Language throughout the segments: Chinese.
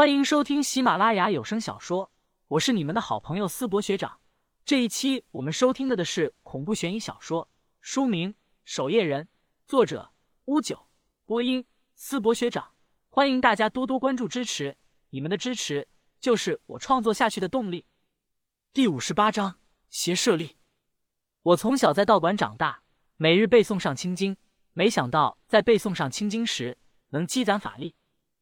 欢迎收听喜马拉雅有声小说，我是你们的好朋友思博学长。这一期我们收听的的是恐怖悬疑小说，书名《守夜人》，作者乌九，播音思博学长。欢迎大家多多关注支持，你们的支持就是我创作下去的动力。第五十八章邪舍利。我从小在道馆长大，每日背诵上清经，没想到在背诵上清经时能积攒法力。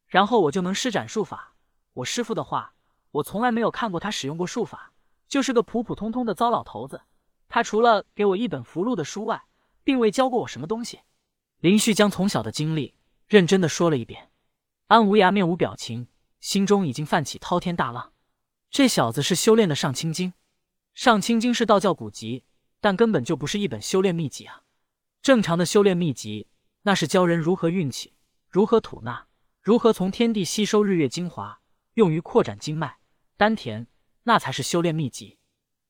然后我就能施展术法。我师傅的话，我从来没有看过他使用过术法，就是个普普通通的糟老头子。他除了给我一本符箓的书外，并未教过我什么东西。林旭将从小的经历认真的说了一遍。安无涯面无表情，心中已经泛起滔天大浪。这小子是修炼的上清经，上清经是道教古籍，但根本就不是一本修炼秘籍啊。正常的修炼秘籍，那是教人如何运气，如何吐纳。如何从天地吸收日月精华，用于扩展经脉、丹田，那才是修炼秘籍。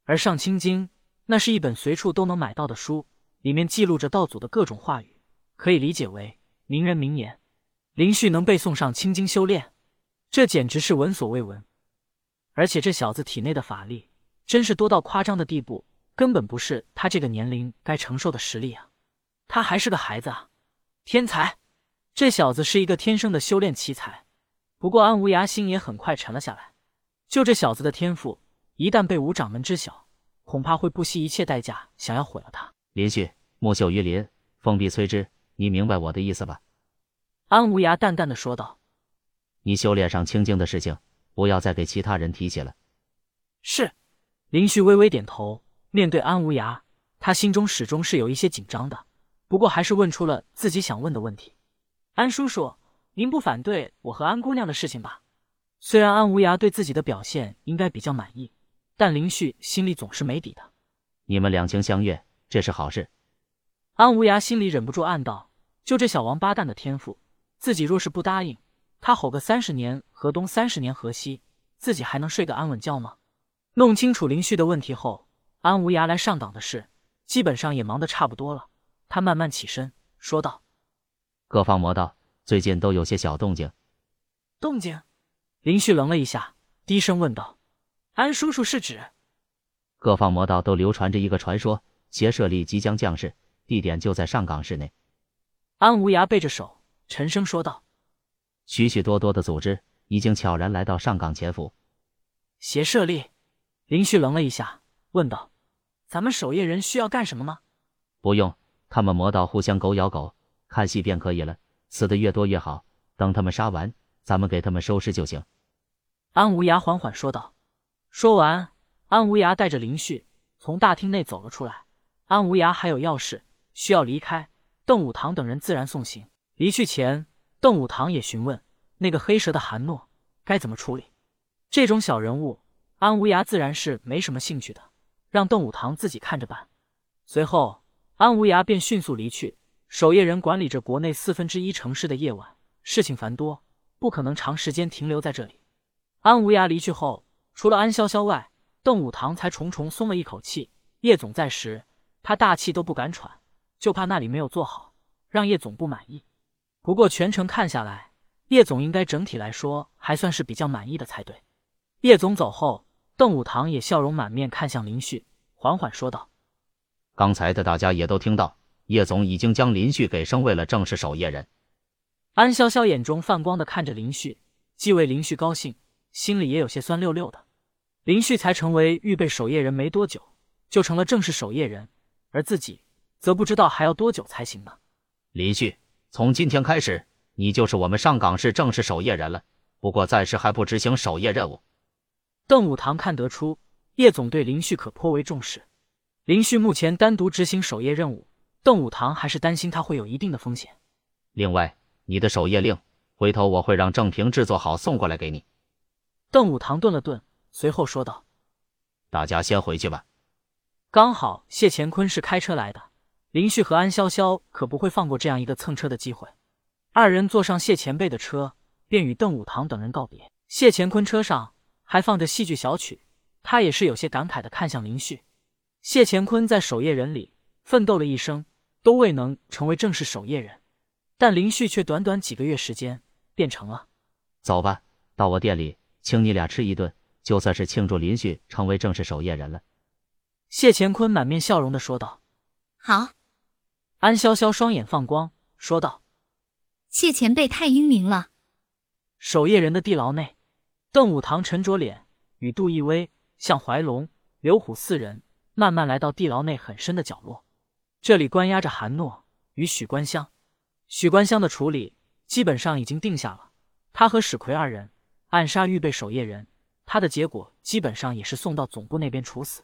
而《上清经》那是一本随处都能买到的书，里面记录着道祖的各种话语，可以理解为名人名言。林旭能背诵《上清经》修炼，这简直是闻所未闻。而且这小子体内的法力真是多到夸张的地步，根本不是他这个年龄该承受的实力啊！他还是个孩子啊，天才！这小子是一个天生的修炼奇才，不过安无涯心也很快沉了下来。就这小子的天赋，一旦被五掌门知晓，恐怕会不惜一切代价想要毁了他。林旭，木秀于林，风必摧之，你明白我的意思吧？安无涯淡淡的说道：“你修炼上清净的事情，不要再给其他人提起了。”是。林旭微微点头，面对安无涯，他心中始终是有一些紧张的，不过还是问出了自己想问的问题。安叔叔，您不反对我和安姑娘的事情吧？虽然安无涯对自己的表现应该比较满意，但林旭心里总是没底的。你们两情相悦，这是好事。安无涯心里忍不住暗道：就这小王八蛋的天赋，自己若是不答应，他吼个三十年河东，三十年河西，自己还能睡个安稳觉吗？弄清楚林旭的问题后，安无涯来上岗的事基本上也忙得差不多了。他慢慢起身说道。各方魔道最近都有些小动静。动静？林旭愣了一下，低声问道：“安叔叔是指？”各方魔道都流传着一个传说，邪舍利即将降世，地点就在上港市内。安无涯背着手，沉声说道：“许许多多的组织已经悄然来到上港潜伏。”邪舍利？林旭愣了一下，问道：“咱们守夜人需要干什么吗？”不用，他们魔道互相狗咬狗。看戏便可以了，死的越多越好。等他们杀完，咱们给他们收尸就行。”安无涯缓缓说道。说完，安无涯带着林旭从大厅内走了出来。安无涯还有要事需要离开，邓武堂等人自然送行。离去前，邓武堂也询问那个黑蛇的韩诺该怎么处理。这种小人物，安无涯自然是没什么兴趣的，让邓武堂自己看着办。随后，安无涯便迅速离去。守夜人管理着国内四分之一城市的夜晚，事情繁多，不可能长时间停留在这里。安无涯离去后，除了安潇潇外，邓武堂才重重松了一口气。叶总在时，他大气都不敢喘，就怕那里没有做好，让叶总不满意。不过全程看下来，叶总应该整体来说还算是比较满意的才对。叶总走后，邓武堂也笑容满面看向林旭，缓缓说道：“刚才的大家也都听到。”叶总已经将林旭给升为了正式守夜人。安潇潇眼中泛光的看着林旭，既为林旭高兴，心里也有些酸溜溜的。林旭才成为预备守夜人没多久，就成了正式守夜人，而自己则不知道还要多久才行呢。林旭，从今天开始，你就是我们上港市正式守夜人了。不过暂时还不执行守夜任务。邓武堂看得出叶总对林旭可颇为重视。林旭目前单独执行守夜任务。邓武堂还是担心他会有一定的风险。另外，你的守夜令，回头我会让郑平制作好送过来给你。邓武堂顿了顿，随后说道：“大家先回去吧。”刚好谢乾坤是开车来的，林旭和安潇潇可不会放过这样一个蹭车的机会。二人坐上谢前辈的车，便与邓武堂等人告别。谢乾坤车上还放着戏剧小曲，他也是有些感慨的看向林旭。谢乾坤在守夜人里。奋斗了一生，都未能成为正式守夜人，但林旭却短短几个月时间变成了。走吧，到我店里，请你俩吃一顿，就算是庆祝林旭成为正式守夜人了。谢乾坤满面笑容的说道。好，安潇潇双眼放光，说道。谢前辈太英明了。守夜人的地牢内，邓武堂沉着脸，与杜奕威、向怀龙、刘虎四人慢慢来到地牢内很深的角落。这里关押着韩诺与许关香。许关香的处理基本上已经定下了，他和史奎二人暗杀预备守夜人，他的结果基本上也是送到总部那边处死。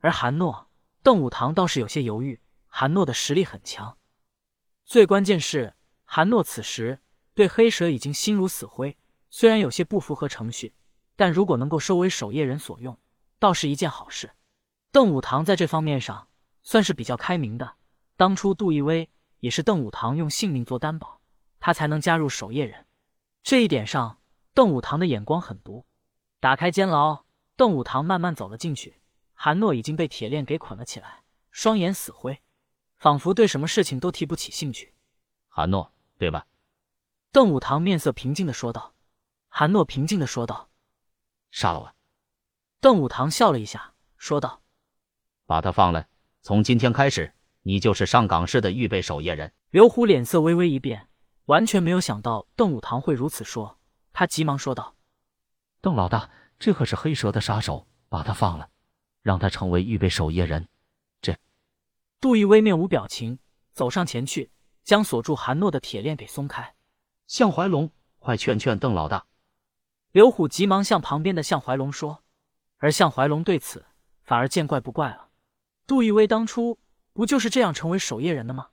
而韩诺、邓武堂倒是有些犹豫，韩诺的实力很强，最关键是。韩诺此时对黑蛇已经心如死灰，虽然有些不符合程序，但如果能够收为守夜人所用，倒是一件好事。邓武堂在这方面上算是比较开明的。当初杜奕威也是邓武堂用性命做担保，他才能加入守夜人。这一点上，邓武堂的眼光很毒。打开监牢，邓武堂慢慢走了进去。韩诺已经被铁链给捆了起来，双眼死灰，仿佛对什么事情都提不起兴趣。韩诺。对吧？邓武堂面色平静的说道。韩诺平静的说道：“杀了我。”邓武堂笑了一下，说道：“把他放了。从今天开始，你就是上岗市的预备守夜人。”刘虎脸色微微一变，完全没有想到邓武堂会如此说，他急忙说道：“邓老大，这可是黑蛇的杀手，把他放了，让他成为预备守夜人。”这，杜奕威面无表情，走上前去。将锁住韩诺的铁链给松开，向怀龙，快劝劝邓老大。刘虎急忙向旁边的向怀龙说，而向怀龙对此反而见怪不怪了。杜奕威当初不就是这样成为守夜人的吗？